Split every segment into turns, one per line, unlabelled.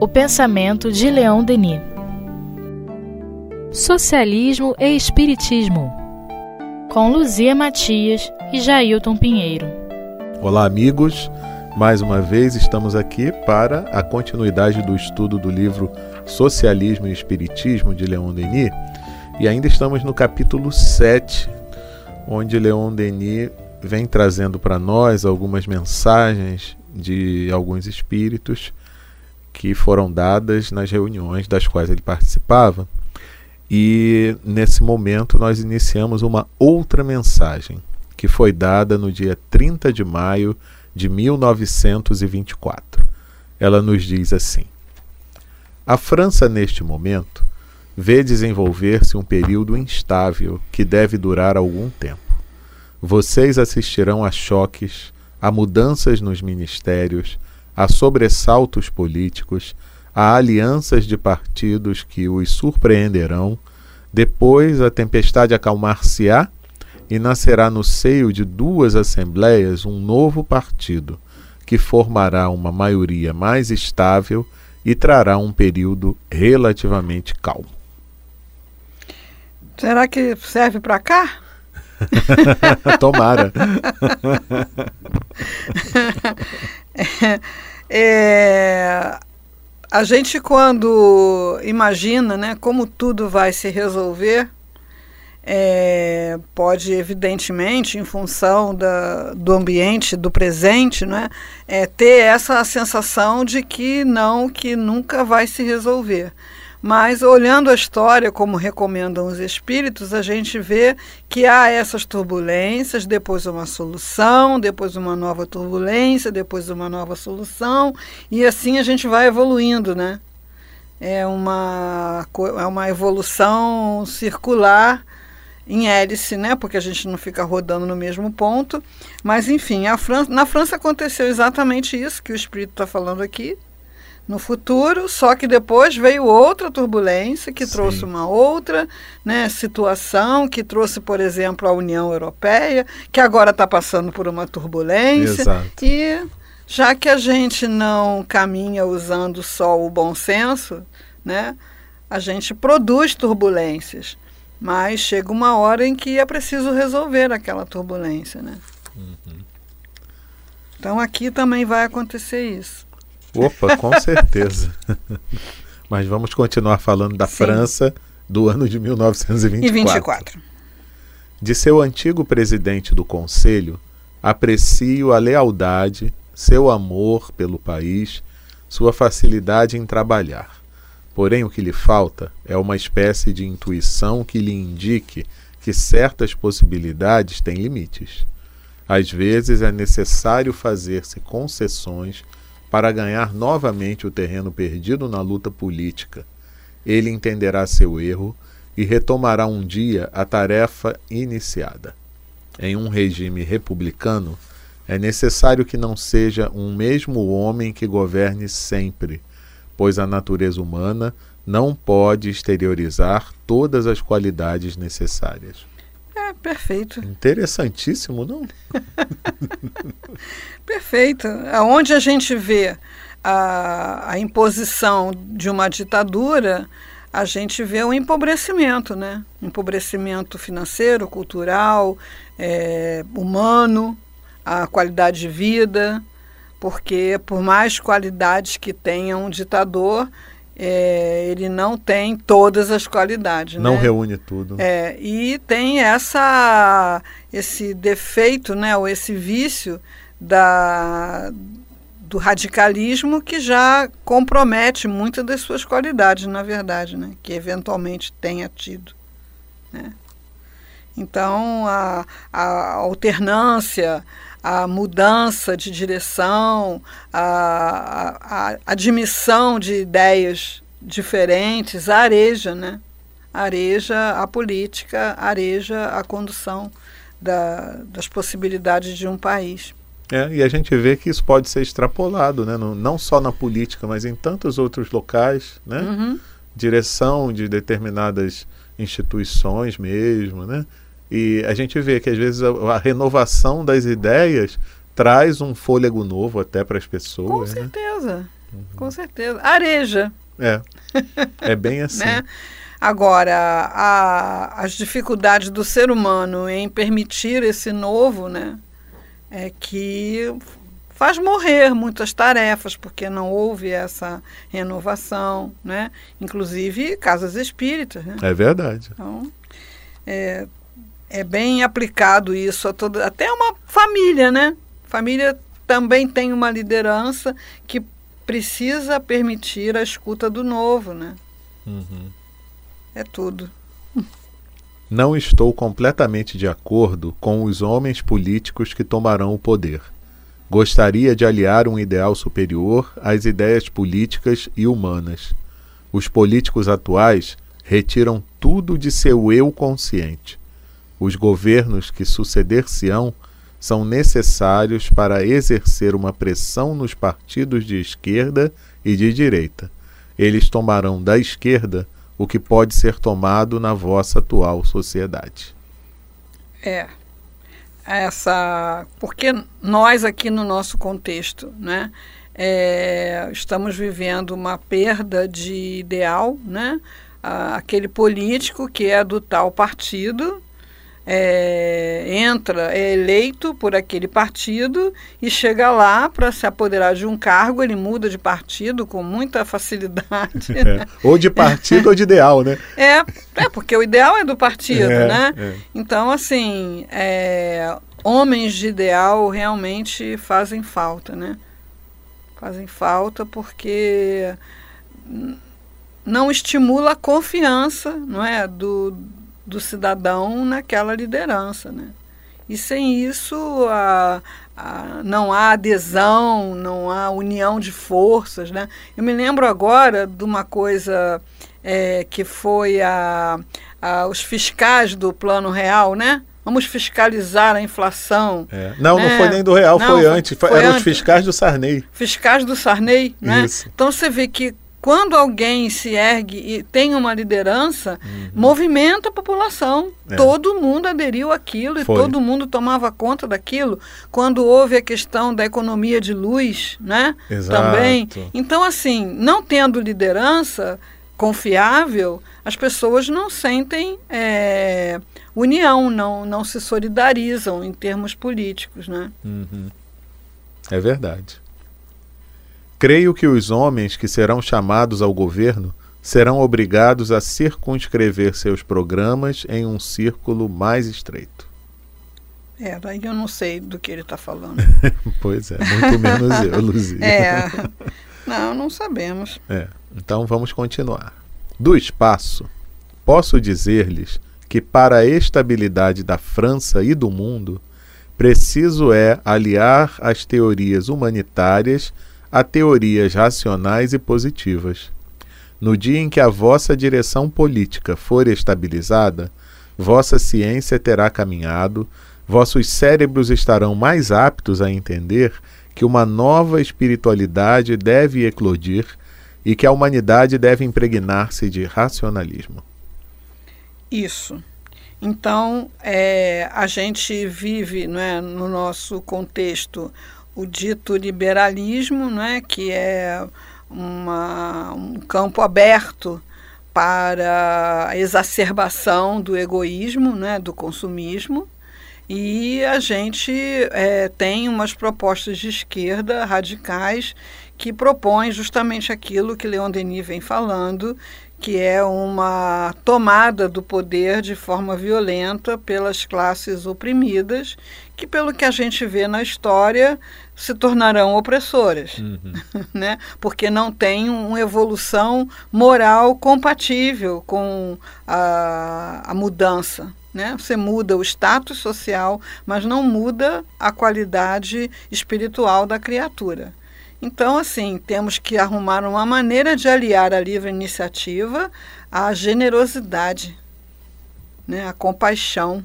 O pensamento de Leon Denis.
Socialismo e Espiritismo.
Com Luzia Matias e Jailton Pinheiro.
Olá, amigos. Mais uma vez estamos aqui para a continuidade do estudo do livro Socialismo e Espiritismo de Leon Denis. E ainda estamos no capítulo 7, onde Leon Denis vem trazendo para nós algumas mensagens de alguns espíritos que foram dadas nas reuniões das quais ele participava. E nesse momento nós iniciamos uma outra mensagem que foi dada no dia 30 de maio de 1924. Ela nos diz assim: A França, neste momento, vê desenvolver-se um período instável que deve durar algum tempo. Vocês assistirão a choques, a mudanças nos ministérios, a sobressaltos políticos, a alianças de partidos que os surpreenderão. Depois a tempestade acalmar-se-á e nascerá no seio de duas assembleias um novo partido, que formará uma maioria mais estável e trará um período relativamente calmo.
Será que serve para cá?
Tomara.
é, a gente quando imagina, né, como tudo vai se resolver, é, pode evidentemente, em função da, do ambiente, do presente, né, é, ter essa sensação de que não, que nunca vai se resolver. Mas olhando a história, como recomendam os espíritos, a gente vê que há essas turbulências, depois uma solução, depois uma nova turbulência, depois uma nova solução, e assim a gente vai evoluindo, né? É uma, é uma evolução circular em hélice, né? Porque a gente não fica rodando no mesmo ponto. Mas enfim, França, na França aconteceu exatamente isso que o espírito está falando aqui no futuro, só que depois veio outra turbulência que Sim. trouxe uma outra né, situação, que trouxe, por exemplo, a União Europeia, que agora está passando por uma turbulência.
Exato.
E já que a gente não caminha usando só o bom senso, né, a gente produz turbulências, mas chega uma hora em que é preciso resolver aquela turbulência. Né? Uhum. Então aqui também vai acontecer isso.
Opa, com certeza. Mas vamos continuar falando da Sim. França do ano de 1924. E 24. De seu antigo presidente do Conselho, aprecio a lealdade, seu amor pelo país, sua facilidade em trabalhar. Porém, o que lhe falta é uma espécie de intuição que lhe indique que certas possibilidades têm limites. Às vezes é necessário fazer-se concessões para ganhar novamente o terreno perdido na luta política. Ele entenderá seu erro e retomará um dia a tarefa iniciada. Em um regime republicano, é necessário que não seja um mesmo homem que governe sempre, pois a natureza humana não pode exteriorizar todas as qualidades necessárias.
É, perfeito.
Interessantíssimo, não?
perfeito. Onde a gente vê a, a imposição de uma ditadura, a gente vê o um empobrecimento, né? Empobrecimento financeiro, cultural, é, humano, a qualidade de vida, porque por mais qualidades que tenha um ditador, é, ele não tem todas as qualidades.
Não
né?
reúne tudo.
É, e tem essa, esse defeito, né, ou esse vício da, do radicalismo que já compromete muitas das suas qualidades, na verdade, né, que eventualmente tenha tido. Né? Então, a, a alternância, a mudança de direção, a, a, a admissão de ideias diferentes, areja, né? areja a política, areja a condução da, das possibilidades de um país.
É, e a gente vê que isso pode ser extrapolado, né? não, não só na política, mas em tantos outros locais, né? Uhum. Direção de determinadas instituições mesmo, né? E a gente vê que às vezes a, a renovação das ideias traz um fôlego novo até para as pessoas.
Com
né?
certeza, uhum. com certeza. Areja.
É, é bem assim.
né? Agora, a, as dificuldades do ser humano em permitir esse novo, né, é que faz morrer muitas tarefas, porque não houve essa renovação, né? inclusive casas espíritas. Né?
É verdade.
Então, é, é bem aplicado isso a toda, até uma família, né? Família também tem uma liderança que precisa permitir a escuta do novo, né?
Uhum.
É tudo.
Não estou completamente de acordo com os homens políticos que tomarão o poder. Gostaria de aliar um ideal superior às ideias políticas e humanas. Os políticos atuais retiram tudo de seu eu consciente. Os governos que suceder-se-ão são necessários para exercer uma pressão nos partidos de esquerda e de direita. Eles tomarão da esquerda o que pode ser tomado na vossa atual sociedade.
É. Essa, porque nós aqui no nosso contexto, né, é, estamos vivendo uma perda de ideal, né? aquele político que é do tal partido é, entra, é eleito por aquele partido e chega lá para se apoderar de um cargo, ele muda de partido com muita facilidade.
É. Ou de partido ou de ideal, né?
É, é, porque o ideal é do partido, é, né? É. Então, assim, é, homens de ideal realmente fazem falta, né? Fazem falta porque não estimula a confiança, não é, do do cidadão naquela liderança. Né? E sem isso a, a, não há adesão, não há união de forças. Né? Eu me lembro agora de uma coisa é, que foi a, a, os fiscais do Plano Real, né? Vamos fiscalizar a inflação.
É. Não, né? não foi nem do Real, não, foi, antes. Foi, eram antes. os fiscais do Sarney.
Fiscais do Sarney, né? Isso. Então você vê que quando alguém se ergue e tem uma liderança, uhum. movimenta a população. É. Todo mundo aderiu àquilo e Foi. todo mundo tomava conta daquilo. Quando houve a questão da economia de luz, né?
Exato.
Também. Então, assim, não tendo liderança confiável, as pessoas não sentem é, união, não, não se solidarizam em termos políticos, né?
Uhum. É verdade. Creio que os homens que serão chamados ao governo serão obrigados a circunscrever seus programas em um círculo mais estreito.
É, daí eu não sei do que ele está falando.
pois é, muito menos eu, Luzia.
É, não, não sabemos.
É, então vamos continuar. Do espaço, posso dizer-lhes que para a estabilidade da França e do mundo, preciso é aliar as teorias humanitárias a teorias racionais e positivas. No dia em que a vossa direção política for estabilizada, vossa ciência terá caminhado, vossos cérebros estarão mais aptos a entender que uma nova espiritualidade deve eclodir e que a humanidade deve impregnar-se de racionalismo.
Isso. Então, é, a gente vive é, no nosso contexto o dito liberalismo, né, que é uma, um campo aberto para a exacerbação do egoísmo, né, do consumismo, e a gente é, tem umas propostas de esquerda radicais que propõem justamente aquilo que Leon Denis vem falando, que é uma tomada do poder de forma violenta pelas classes oprimidas, que, pelo que a gente vê na história, se tornarão opressoras, uhum. né? porque não tem uma evolução moral compatível com a, a mudança. Né? Você muda o status social, mas não muda a qualidade espiritual da criatura. Então, assim, temos que arrumar uma maneira de aliar a livre iniciativa à generosidade, né? à compaixão.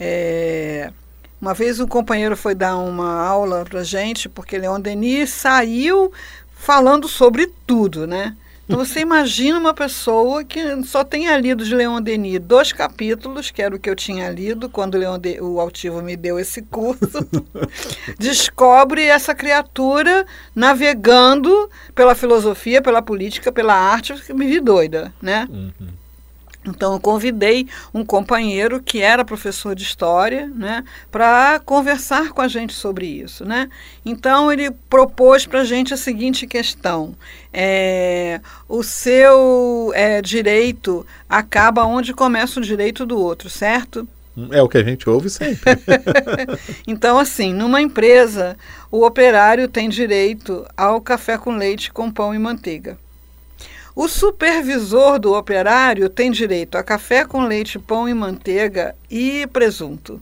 É, uma vez um companheiro foi dar uma aula para gente, porque Leon Denis saiu falando sobre tudo, né? Então você imagina uma pessoa que só tenha lido de Leon Denis dois capítulos, que era o que eu tinha lido quando Leon de, o Altivo me deu esse curso, descobre essa criatura navegando pela filosofia, pela política, pela arte, me vi doida, né? Uhum. Então, eu convidei um companheiro que era professor de história né, para conversar com a gente sobre isso. Né? Então, ele propôs para a gente a seguinte questão: é, o seu é, direito acaba onde começa o direito do outro, certo?
É o que a gente ouve sempre.
então, assim, numa empresa, o operário tem direito ao café com leite com pão e manteiga. O supervisor do operário tem direito a café com leite, pão e manteiga e presunto.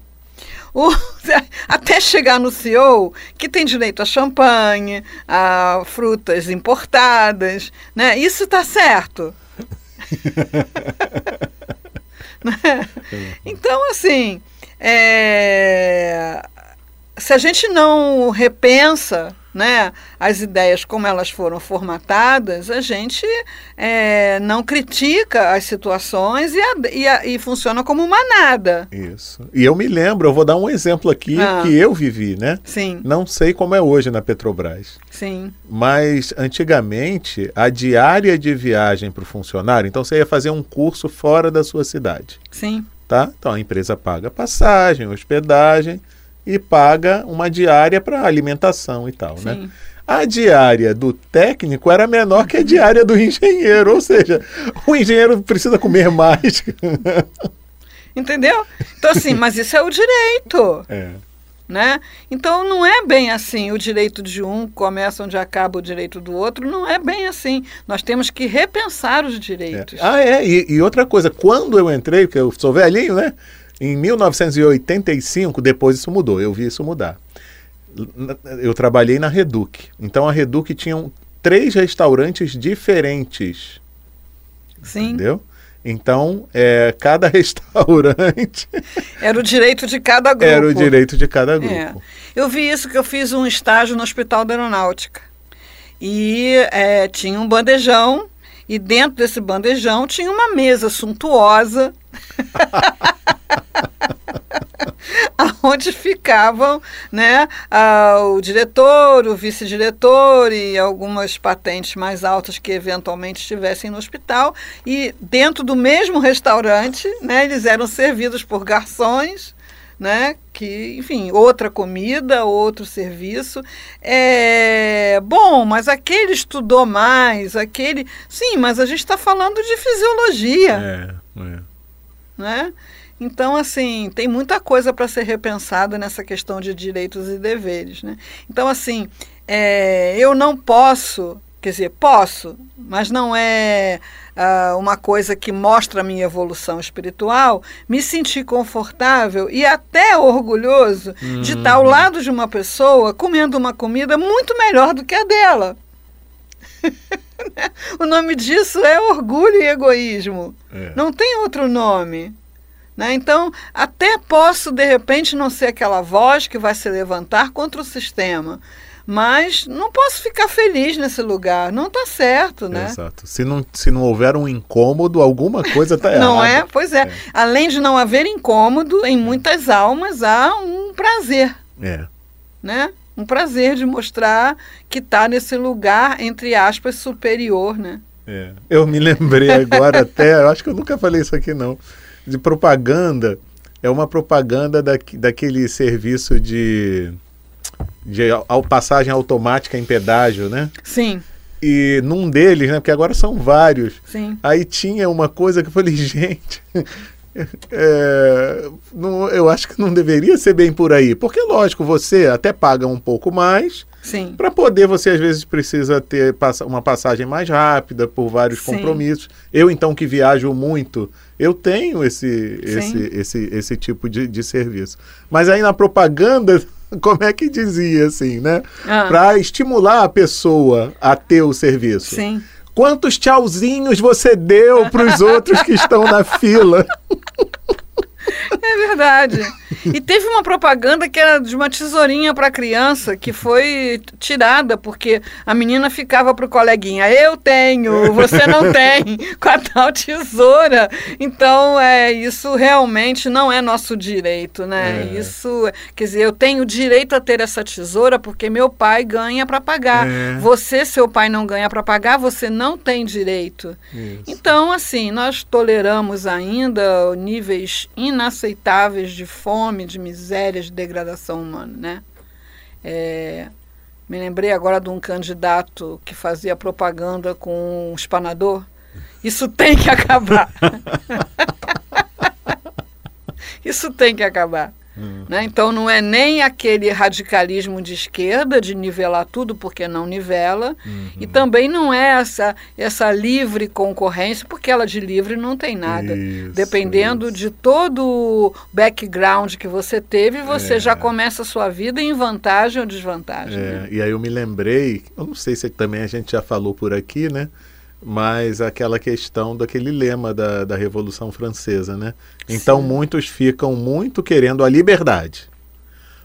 O, até chegar no CEO, que tem direito a champanhe, a frutas importadas, né? Isso está certo. Né? então, assim, é, se a gente não repensa né, as ideias como elas foram formatadas, a gente é, não critica as situações e, a, e, a, e, funciona como manada.
Isso. E eu me lembro, eu vou dar um exemplo aqui ah. que eu vivi, né?
Sim.
Não sei como é hoje na Petrobras.
Sim.
Mas antigamente a diária de viagem para o funcionário, então você ia fazer um curso fora da sua cidade.
Sim.
Tá? Então a empresa paga passagem, hospedagem e paga uma diária para alimentação e tal, né? Sim. né? A diária do técnico era menor que a diária do engenheiro, ou seja, o engenheiro precisa comer mais.
Entendeu? Então assim, mas isso é o direito.
É.
Né? Então não é bem assim, o direito de um começa onde acaba o direito do outro, não é bem assim. Nós temos que repensar os direitos.
É. Ah, é, e, e, outra coisa, quando eu entrei, porque eu sou velhinho, né? Em 1985, depois isso mudou, eu vi isso mudar. Eu trabalhei na Reduc. Então a Reduc tinha três restaurantes diferentes.
Sim.
Entendeu? Então, é, cada restaurante.
Era o direito de cada grupo.
Era o direito de cada grupo. É.
Eu vi isso que eu fiz um estágio no Hospital da Aeronáutica. E é, tinha um bandejão, e dentro desse bandejão tinha uma mesa suntuosa. onde ficavam né, o diretor, o vice-diretor e algumas patentes mais altas que eventualmente estivessem no hospital. E dentro do mesmo restaurante, né, eles eram servidos por garçons. Né, que, enfim, outra comida, outro serviço. É bom, mas aquele estudou mais, aquele. Sim, mas a gente está falando de fisiologia.
É, é.
Né? Então, assim, tem muita coisa para ser repensada nessa questão de direitos e deveres. Né? Então, assim, é, eu não posso, quer dizer, posso, mas não é uh, uma coisa que mostra a minha evolução espiritual, me sentir confortável e até orgulhoso uhum. de estar ao lado de uma pessoa comendo uma comida muito melhor do que a dela. o nome disso é orgulho e egoísmo. É. Não tem outro nome. Né? Então, até posso, de repente, não ser aquela voz que vai se levantar contra o sistema. Mas não posso ficar feliz nesse lugar. Não está certo, né?
Exato. Se não, se não houver um incômodo, alguma coisa está errada.
Não é? Pois é. é. Além de não haver incômodo, em muitas almas há um prazer.
É.
Né? Um prazer de mostrar que está nesse lugar, entre aspas, superior, né?
É. Eu me lembrei agora até, eu acho que eu nunca falei isso aqui não de propaganda é uma propaganda da, daquele serviço de, de passagem automática em pedágio, né?
Sim.
E num deles, né? Porque agora são vários.
Sim.
Aí tinha uma coisa que eu falei, gente, é, não, eu acho que não deveria ser bem por aí. Porque, lógico, você até paga um pouco mais. Para poder, você às vezes precisa ter uma passagem mais rápida por vários Sim. compromissos. Eu, então, que viajo muito, eu tenho esse, esse, esse, esse tipo de, de serviço. Mas aí na propaganda, como é que dizia assim, né? Ah. Para estimular a pessoa a ter o serviço.
Sim.
Quantos tchauzinhos você deu para os outros que estão na fila?
É verdade. E teve uma propaganda que era de uma tesourinha para criança que foi tirada porque a menina ficava pro coleguinha: "Eu tenho, você não tem", com a tal tesoura. Então, é isso realmente não é nosso direito, né? É. Isso, quer dizer, eu tenho direito a ter essa tesoura porque meu pai ganha para pagar. É. Você, seu pai não ganha para pagar, você não tem direito. Isso. Então, assim, nós toleramos ainda níveis inaceitáveis de fome, de miséria, de degradação humana, né? É, me lembrei agora de um candidato que fazia propaganda com um espanador. Isso tem que acabar. Isso tem que acabar. Uhum. Né? Então não é nem aquele radicalismo de esquerda de nivelar tudo porque não nivela, uhum. e também não é essa, essa livre concorrência, porque ela de livre não tem nada. Isso, Dependendo isso. de todo o background que você teve, você é. já começa a sua vida em vantagem ou desvantagem. É.
Né? E aí eu me lembrei, eu não sei se também a gente já falou por aqui, né? Mas aquela questão daquele lema da, da Revolução Francesa, né? Então Sim. muitos ficam muito querendo a liberdade,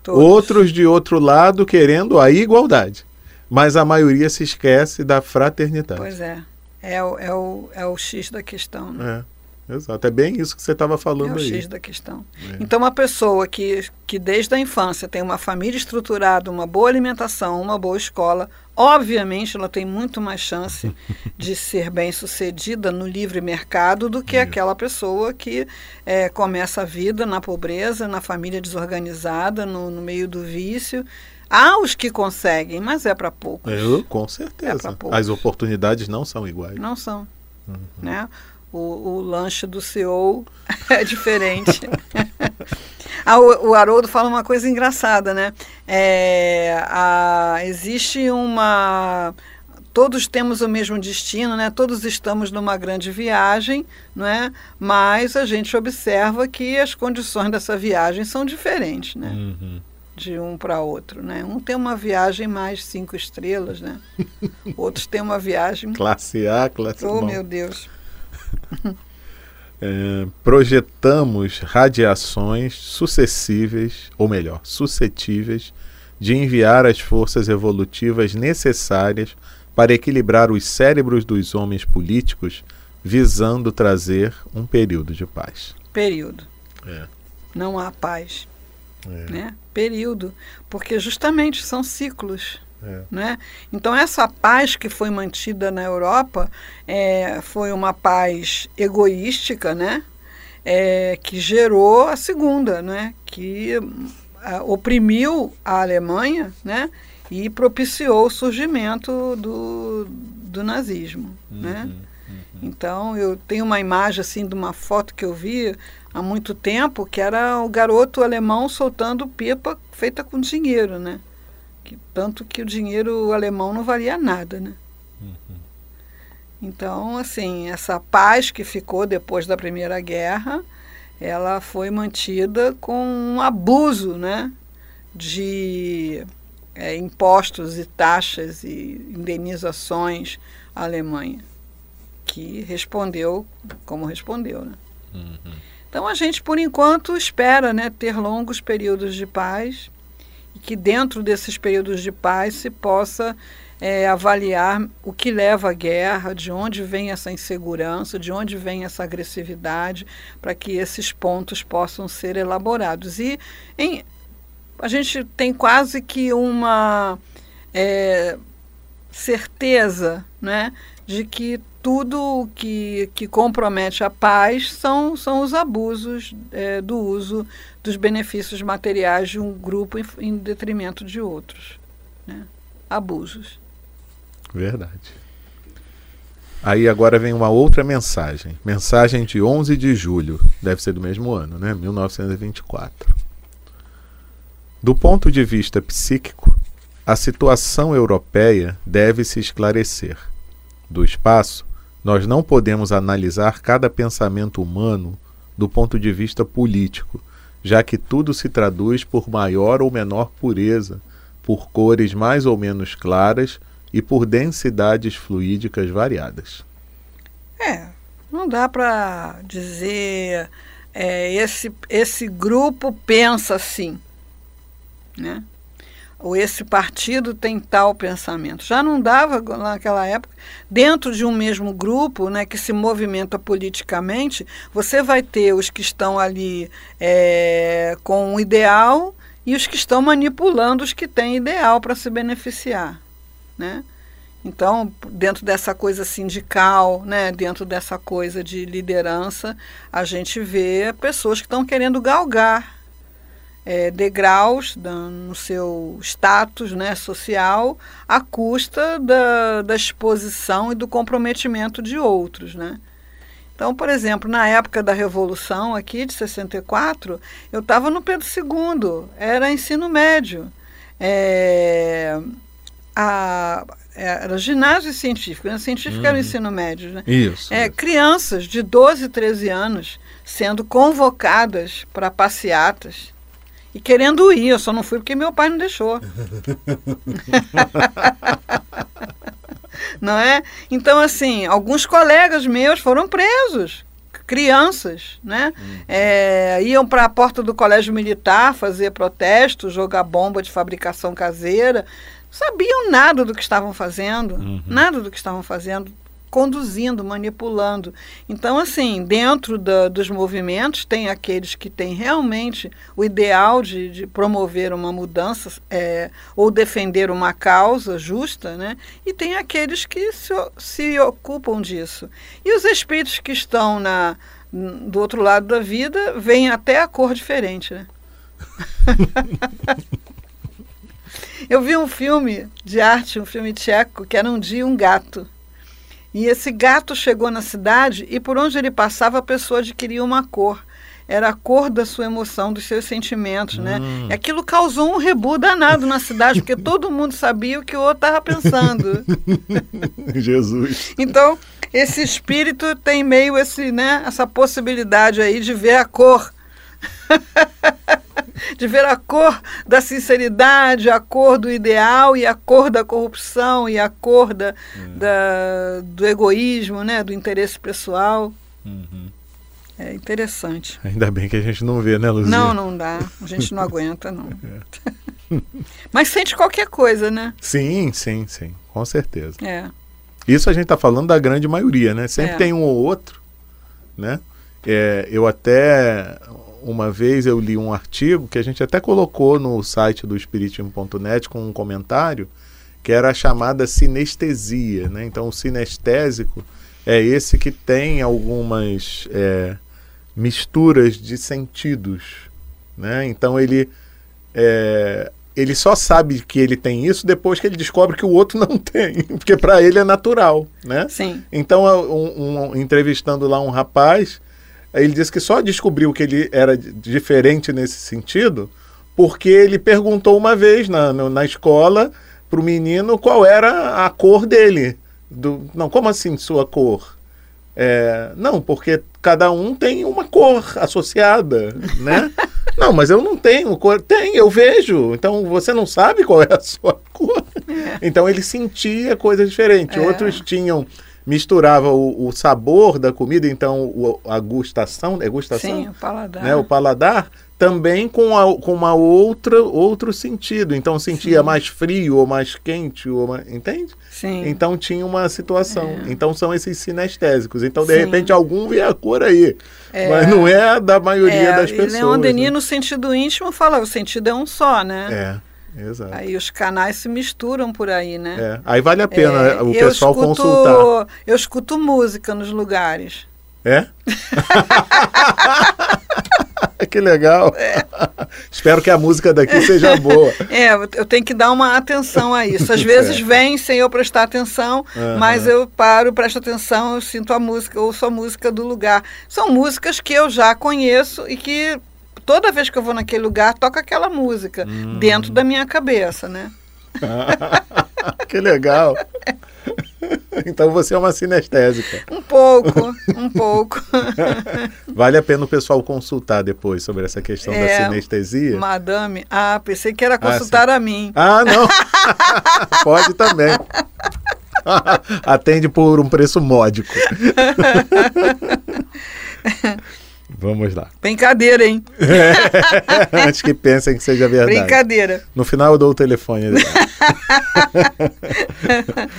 Todos. outros de outro lado querendo a igualdade, mas a maioria se esquece da fraternidade.
Pois é, é o, é o, é o X da questão. Né?
É. Exato, é bem isso que você estava falando aí. É o
X da questão. É. Então, uma pessoa que, que desde a infância tem uma família estruturada, uma boa alimentação, uma boa escola, obviamente ela tem muito mais chance de ser bem sucedida no livre mercado do que isso. aquela pessoa que é, começa a vida na pobreza, na família desorganizada, no, no meio do vício. Há os que conseguem, mas é para poucos.
Eu, com certeza. É As oportunidades não são iguais.
Não são. Uhum. Né? O, o lanche do CEO é diferente. ah, o, o, Haroldo fala uma coisa engraçada, né? É, a, existe uma. Todos temos o mesmo destino, né? Todos estamos numa grande viagem, não é? Mas a gente observa que as condições dessa viagem são diferentes, né? Uhum de um para outro, né? Um tem uma viagem mais cinco estrelas, né? Outros têm uma viagem
classe A, classe
Oh, bom. meu Deus.
É, projetamos radiações sucessíveis, ou melhor, suscetíveis de enviar as forças evolutivas necessárias para equilibrar os cérebros dos homens políticos, visando trazer um período de paz.
Período. É. Não há paz. É. Né? Período. Porque justamente são ciclos. É. Né? Então, essa paz que foi mantida na Europa é, foi uma paz egoística, né? É, que gerou a segunda, né? que a, oprimiu a Alemanha né? e propiciou o surgimento do, do nazismo. Uhum, né? Uhum. Então, eu tenho uma imagem assim de uma foto que eu vi há muito tempo, que era o garoto alemão soltando pipa feita com dinheiro, né? Que, tanto que o dinheiro alemão não valia nada, né? Uhum. Então, assim, essa paz que ficou depois da Primeira Guerra, ela foi mantida com um abuso, né? De é, impostos e taxas e indenizações à Alemanha, que respondeu como respondeu, né? Uhum. Então a gente, por enquanto, espera né, ter longos períodos de paz e que dentro desses períodos de paz se possa é, avaliar o que leva à guerra, de onde vem essa insegurança, de onde vem essa agressividade, para que esses pontos possam ser elaborados. E em, a gente tem quase que uma é, certeza né, de que tudo que, que compromete a paz são, são os abusos é, do uso dos benefícios materiais de um grupo em, em detrimento de outros. Né? Abusos.
Verdade. Aí agora vem uma outra mensagem. Mensagem de 11 de julho, deve ser do mesmo ano, né? 1924. Do ponto de vista psíquico, a situação europeia deve se esclarecer. Do espaço, nós não podemos analisar cada pensamento humano do ponto de vista político, já que tudo se traduz por maior ou menor pureza, por cores mais ou menos claras e por densidades fluídicas variadas.
É, não dá para dizer é, esse, esse grupo pensa assim, né? Ou esse partido tem tal pensamento. Já não dava naquela época, dentro de um mesmo grupo né, que se movimenta politicamente, você vai ter os que estão ali é, com um ideal e os que estão manipulando os que têm ideal para se beneficiar. Né? Então, dentro dessa coisa sindical, né, dentro dessa coisa de liderança, a gente vê pessoas que estão querendo galgar é, degraus no seu status né, social à custa da, da exposição e do comprometimento de outros. Né? Então, por exemplo, na época da Revolução aqui de 64, eu estava no Pedro II, era ensino médio. É, a, era ginásio científico, né? científico era o uhum. ensino médio. Né?
Isso,
é,
isso.
Crianças de 12, 13 anos sendo convocadas para passeatas e querendo ir, eu só não fui porque meu pai não deixou. não é? Então, assim, alguns colegas meus foram presos, crianças, né? Uhum. É, iam para a porta do colégio militar fazer protestos, jogar bomba de fabricação caseira. Sabiam nada do que estavam fazendo, uhum. nada do que estavam fazendo conduzindo, manipulando. Então, assim, dentro da, dos movimentos, tem aqueles que têm realmente o ideal de, de promover uma mudança é, ou defender uma causa justa, né? e tem aqueles que se, se ocupam disso. E os espíritos que estão na, do outro lado da vida veem até a cor diferente. Né? Eu vi um filme de arte, um filme tcheco, que era um dia um gato. E esse gato chegou na cidade e por onde ele passava a pessoa adquiria uma cor. Era a cor da sua emoção, dos seus sentimentos, né? hum. né? E aquilo causou um rebu danado na cidade, porque todo mundo sabia o que o outro estava pensando.
Jesus.
Então, esse espírito tem meio esse, né, essa possibilidade aí de ver a cor. de ver a cor da sinceridade, a cor do ideal e a cor da corrupção e a cor da, uhum. da do egoísmo, né, do interesse pessoal. Uhum. É interessante.
Ainda bem que a gente não vê, né, Luzia?
Não, não dá. A gente não aguenta, não. É. Mas sente qualquer coisa, né?
Sim, sim, sim. Com certeza.
É.
Isso a gente está falando da grande maioria, né? Sempre é. tem um ou outro, né? É, eu até uma vez eu li um artigo que a gente até colocou no site do espiritismo.net com um comentário, que era a chamada sinestesia. Né? Então, o sinestésico é esse que tem algumas é, misturas de sentidos. Né? Então, ele, é, ele só sabe que ele tem isso depois que ele descobre que o outro não tem, porque para ele é natural. Né?
Sim.
Então, um, um, entrevistando lá um rapaz ele disse que só descobriu que ele era diferente nesse sentido porque ele perguntou uma vez na, na escola para o menino qual era a cor dele. Do, não, como assim sua cor? É, não, porque cada um tem uma cor associada, né? não, mas eu não tenho cor. Tem, eu vejo. Então você não sabe qual é a sua cor. É. Então ele sentia coisas diferentes. É. Outros tinham misturava o, o sabor da comida, então o, a gustação, é gustação?
Sim, o paladar.
Né, o paladar também com, a, com uma outra outro sentido. Então sentia Sim. mais frio ou mais quente, ou mais, entende?
Sim.
Então tinha uma situação. É. Então são esses sinestésicos. Então de Sim. repente algum vê a cor aí, é. mas não é da maioria é, das pessoas.
Leon Denis
né?
no sentido íntimo fala o sentido é um só, né?
É. Exato.
Aí os canais se misturam por aí, né?
É. Aí vale a pena é, o pessoal escuto, consultar.
Eu escuto música nos lugares.
É? que legal. É. Espero que a música daqui seja boa.
É, eu tenho que dar uma atenção a isso. Às vezes é. vem sem eu prestar atenção, uhum. mas eu paro, presto atenção, eu sinto a música, ouço a música do lugar. São músicas que eu já conheço e que toda vez que eu vou naquele lugar, toca aquela música hum. dentro da minha cabeça, né?
que legal. Então você é uma sinestésica.
Um pouco, um pouco.
Vale a pena o pessoal consultar depois sobre essa questão é, da sinestesia?
Madame, ah, pensei que era ah, consultar ah, a mim.
Ah, não. Pode também. Atende por um preço módico. Vamos lá.
Brincadeira, hein?
Antes que pensem que seja verdade.
Brincadeira.
No final eu dou o telefone dele.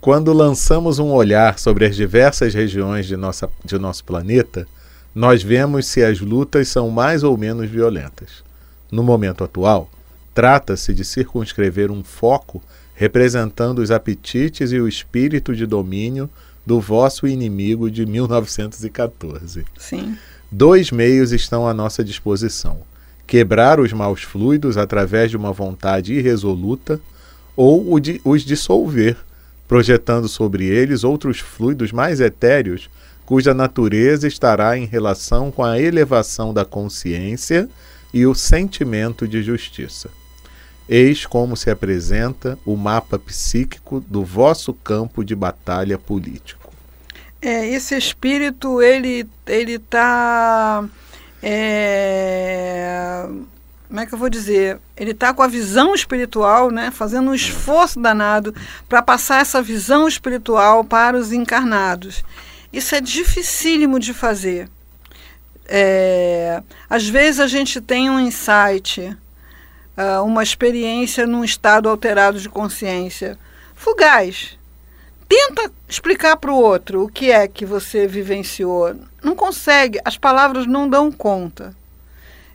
Quando lançamos um olhar sobre as diversas regiões de, nossa, de nosso planeta, nós vemos se as lutas são mais ou menos violentas. No momento atual, trata-se de circunscrever um foco representando os apetites e o espírito de domínio do vosso inimigo de 1914.
Sim.
Dois meios estão à nossa disposição: quebrar os maus fluidos através de uma vontade irresoluta ou os dissolver, projetando sobre eles outros fluidos mais etéreos, cuja natureza estará em relação com a elevação da consciência e o sentimento de justiça. Eis como se apresenta o mapa psíquico do vosso campo de batalha político.
É, esse espírito, ele ele está é, como é que eu vou dizer? Ele está com a visão espiritual, né, fazendo um esforço danado para passar essa visão espiritual para os encarnados. Isso é dificílimo de fazer. É, às vezes a gente tem um insight, uh, uma experiência num estado alterado de consciência, fugaz. Tenta explicar para o outro o que é que você vivenciou. Não consegue, as palavras não dão conta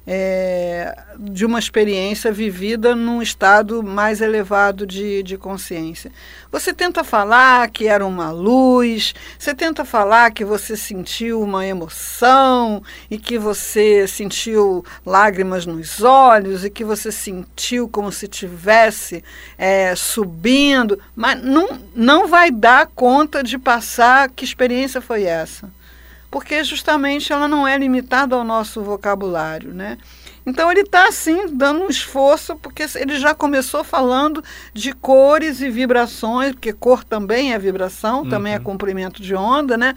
é, de uma experiência vivida num estado mais elevado de, de consciência. Você tenta falar que era uma luz, você tenta falar que você sentiu uma emoção e que você sentiu lágrimas nos olhos e que você sentiu como se tivesse é, subindo, mas não, não vai dar conta de passar que experiência foi essa porque justamente ela não é limitada ao nosso vocabulário, né? Então ele está assim dando um esforço, porque ele já começou falando de cores e vibrações, porque cor também é vibração, uhum. também é uhum. comprimento de onda, né?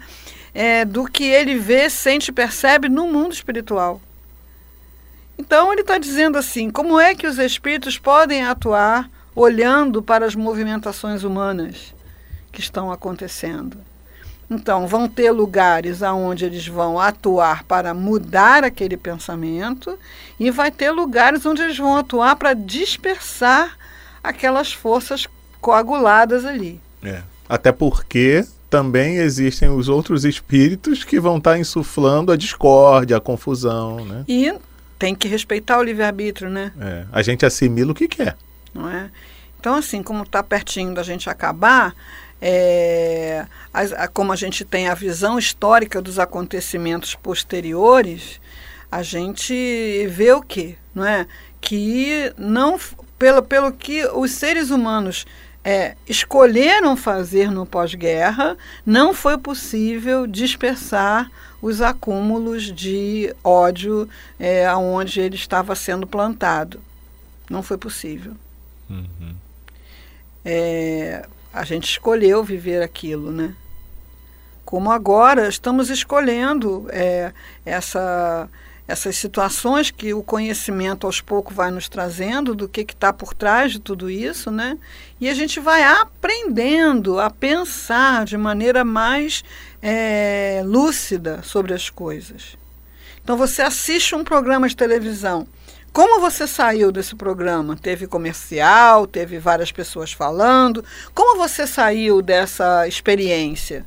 É, do que ele vê, sente, percebe no mundo espiritual. Então ele está dizendo assim: como é que os espíritos podem atuar olhando para as movimentações humanas que estão acontecendo? Então, vão ter lugares aonde eles vão atuar para mudar aquele pensamento e vai ter lugares onde eles vão atuar para dispersar aquelas forças coaguladas ali.
É. Até porque também existem os outros espíritos que vão estar insuflando a discórdia, a confusão, né?
E tem que respeitar o livre-arbítrio, né?
É. A gente assimila o que quer.
Não é? Então, assim, como está pertinho da gente acabar, é, a, a, como a gente tem a visão histórica dos acontecimentos posteriores, a gente vê o quê? Não é? Que não, pelo, pelo que os seres humanos é, escolheram fazer no pós-guerra, não foi possível dispersar os acúmulos de ódio é, aonde ele estava sendo plantado. Não foi possível. Uhum. É, a gente escolheu viver aquilo, né? Como agora estamos escolhendo é, essa, essas situações que o conhecimento aos poucos vai nos trazendo do que está por trás de tudo isso, né? E a gente vai aprendendo a pensar de maneira mais é, lúcida sobre as coisas. Então você assiste um programa de televisão como você saiu desse programa? Teve comercial, teve várias pessoas falando. Como você saiu dessa experiência?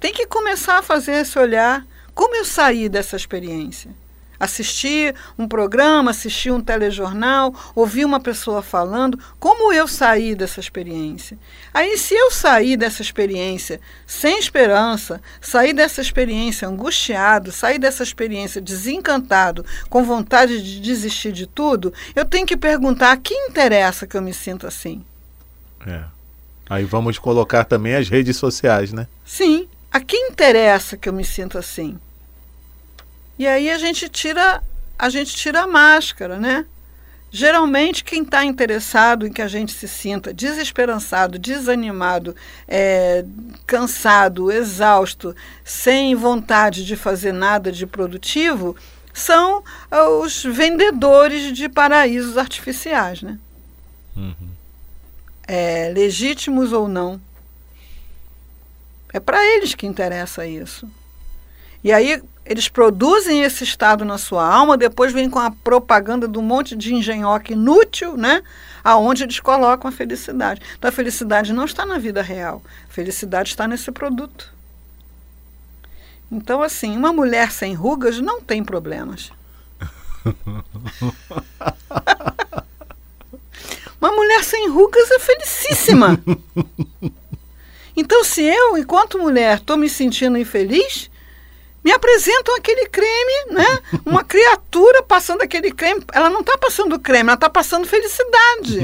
Tem que começar a fazer esse olhar. Como eu saí dessa experiência? Assistir um programa, assistir um telejornal, ouvir uma pessoa falando, como eu saí dessa experiência. Aí, se eu sair dessa experiência sem esperança, sair dessa experiência angustiado, sair dessa experiência desencantado, com vontade de desistir de tudo, eu tenho que perguntar a que interessa que eu me sinta assim.
É. Aí vamos colocar também as redes sociais, né?
Sim. A que interessa que eu me sinta assim? E aí a gente tira a gente tira a máscara, né? Geralmente, quem está interessado em que a gente se sinta desesperançado, desanimado, é, cansado, exausto, sem vontade de fazer nada de produtivo, são ah, os vendedores de paraísos artificiais, né? Uhum. É, legítimos ou não. É para eles que interessa isso. E aí eles produzem esse estado na sua alma, depois vem com a propaganda de um monte de engenhoca inútil, né? Aonde eles colocam a felicidade. Então a felicidade não está na vida real. A felicidade está nesse produto. Então, assim, uma mulher sem rugas não tem problemas. uma mulher sem rugas é felicíssima. Então, se eu, enquanto mulher, estou me sentindo infeliz, me apresentam aquele creme, né? Uma criatura passando aquele creme. Ela não está passando creme, ela está passando felicidade.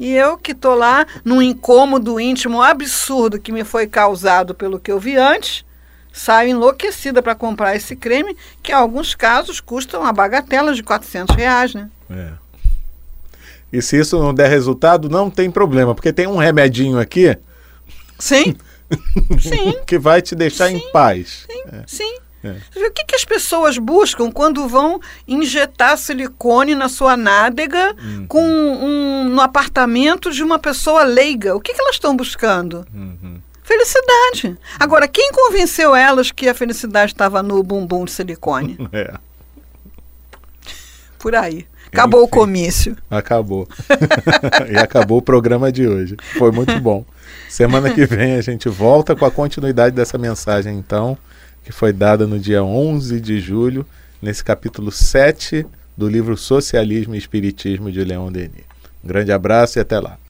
E eu que estou lá num incômodo íntimo absurdo que me foi causado pelo que eu vi antes, saio enlouquecida para comprar esse creme, que em alguns casos custa uma bagatela de 400 reais, né? É.
E se isso não der resultado, não tem problema, porque tem um remedinho aqui.
Sim. Sim.
que vai te deixar
sim,
em paz.
Sim. É. sim. É. O que, que, as pessoas buscam quando vão injetar silicone na sua nádega uhum. com um, no apartamento de uma pessoa leiga? O que, que elas estão buscando? Uhum. Felicidade. Agora, quem convenceu elas que a felicidade estava no bumbum de silicone? É. Por aí. Acabou Enfim, o comício.
Acabou. e acabou o programa de hoje. Foi muito bom. Semana que vem a gente volta com a continuidade dessa mensagem, então, que foi dada no dia 11 de julho, nesse capítulo 7 do livro Socialismo e Espiritismo de Leon Denis. Um grande abraço e até lá.